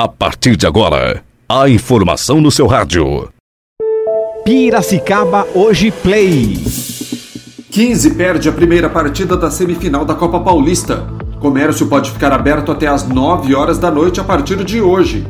A partir de agora, a informação no seu rádio. Piracicaba Hoje Play. 15 perde a primeira partida da semifinal da Copa Paulista. Comércio pode ficar aberto até às 9 horas da noite a partir de hoje.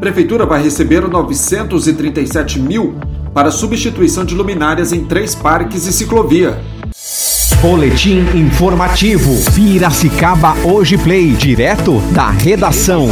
Prefeitura vai receber 937 mil para substituição de luminárias em três parques e ciclovia. Boletim informativo. Piracicaba Hoje Play. Direto da redação.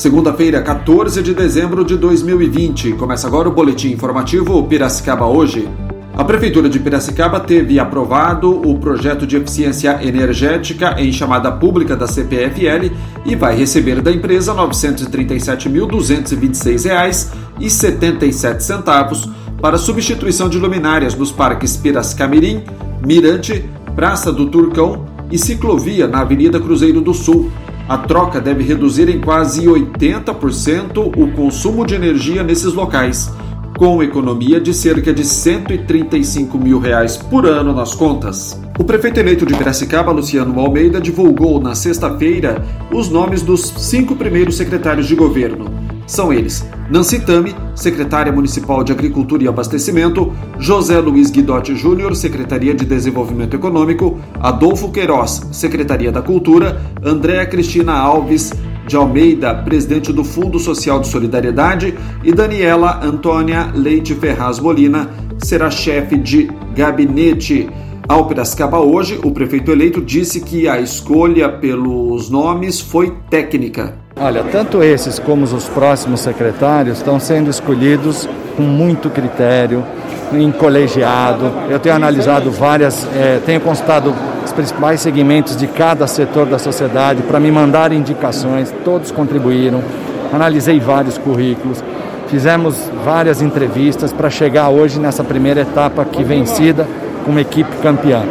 Segunda-feira, 14 de dezembro de 2020. Começa agora o boletim informativo Piracicaba Hoje. A Prefeitura de Piracicaba teve aprovado o projeto de eficiência energética em chamada pública da CPFL e vai receber da empresa R$ 937.226,77 para substituição de luminárias nos parques Piracicamirim, Mirante, Praça do Turcão e ciclovia na Avenida Cruzeiro do Sul. A troca deve reduzir em quase 80% o consumo de energia nesses locais com economia de cerca de 135 mil reais por ano nas contas. O prefeito eleito de Piracicaba, Luciano Almeida, divulgou na sexta-feira os nomes dos cinco primeiros secretários de governo. São eles: Nancy Tami, secretária municipal de Agricultura e Abastecimento, José Luiz Guidotti Júnior, Secretaria de Desenvolvimento Econômico, Adolfo Queiroz, Secretaria da Cultura, Andréa Cristina Alves, de Almeida, presidente do Fundo Social de Solidariedade, e Daniela Antônia Leite Ferraz Molina será chefe de gabinete. Ao Piracicaba hoje, o prefeito eleito disse que a escolha pelos nomes foi técnica. Olha, tanto esses como os próximos secretários estão sendo escolhidos com muito critério, em colegiado. Eu tenho analisado várias, é, tenho consultado os principais segmentos de cada setor da sociedade para me mandar indicações, todos contribuíram. Analisei vários currículos, fizemos várias entrevistas para chegar hoje nessa primeira etapa aqui vencida com uma equipe campeã.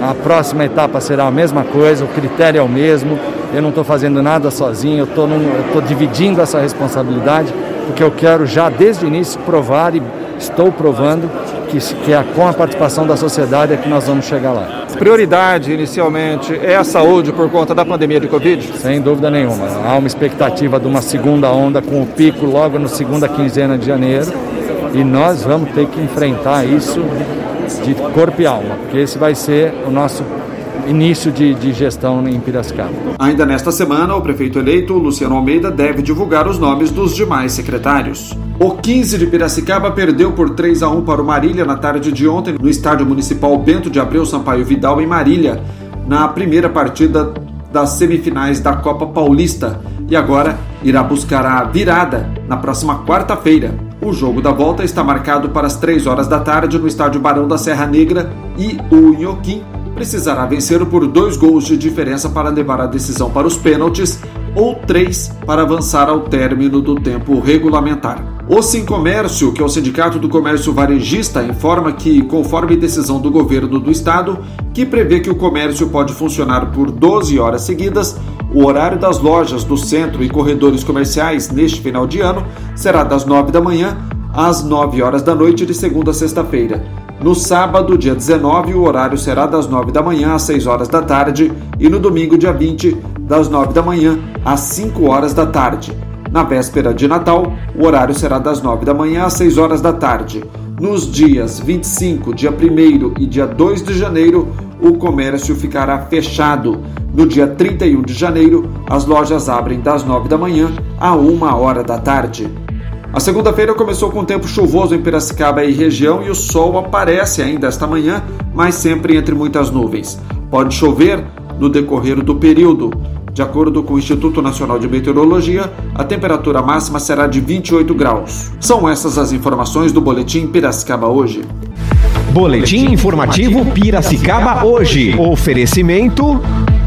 A próxima etapa será a mesma coisa, o critério é o mesmo. Eu não estou fazendo nada sozinho, eu estou dividindo essa responsabilidade, porque eu quero já desde o início provar e estou provando que, que é com a participação da sociedade é que nós vamos chegar lá. Prioridade inicialmente é a saúde por conta da pandemia de Covid? Sem dúvida nenhuma. Há uma expectativa de uma segunda onda com o pico logo na segunda quinzena de janeiro e nós vamos ter que enfrentar isso de corpo e alma, porque esse vai ser o nosso início de, de, gestão em Piracicaba. Ainda nesta semana, o prefeito eleito, Luciano Almeida, deve divulgar os nomes dos demais secretários. O 15 de Piracicaba perdeu por 3 a 1 para o Marília na tarde de ontem no estádio municipal Bento de Abreu Sampaio Vidal em Marília, na primeira partida das semifinais da Copa Paulista e agora irá buscar a virada na próxima quarta-feira. O jogo da volta está marcado para as 3 horas da tarde no estádio Barão da Serra Negra e o Inhoquim precisará vencer por dois gols de diferença para levar a decisão para os pênaltis ou três para avançar ao término do tempo regulamentar. O Comércio, que é o Sindicato do Comércio Varejista, informa que, conforme decisão do governo do estado, que prevê que o comércio pode funcionar por 12 horas seguidas, o horário das lojas do centro e corredores comerciais neste final de ano será das 9 da manhã às 9 horas da noite de segunda a sexta-feira. No sábado, dia 19, o horário será das 9 da manhã às 6 horas da tarde e no domingo, dia 20, das 9 da manhã às 5 horas da tarde. Na véspera de Natal, o horário será das 9 da manhã às 6 horas da tarde. Nos dias 25, dia 1 e dia 2 de janeiro, o comércio ficará fechado. No dia 31 de janeiro, as lojas abrem das 9 da manhã a 1 hora da tarde. A segunda-feira começou com tempo chuvoso em Piracicaba e região e o sol aparece ainda esta manhã, mas sempre entre muitas nuvens. Pode chover no decorrer do período. De acordo com o Instituto Nacional de Meteorologia, a temperatura máxima será de 28 graus. São essas as informações do Boletim Piracicaba hoje. Boletim informativo Piracicaba hoje. Oferecimento.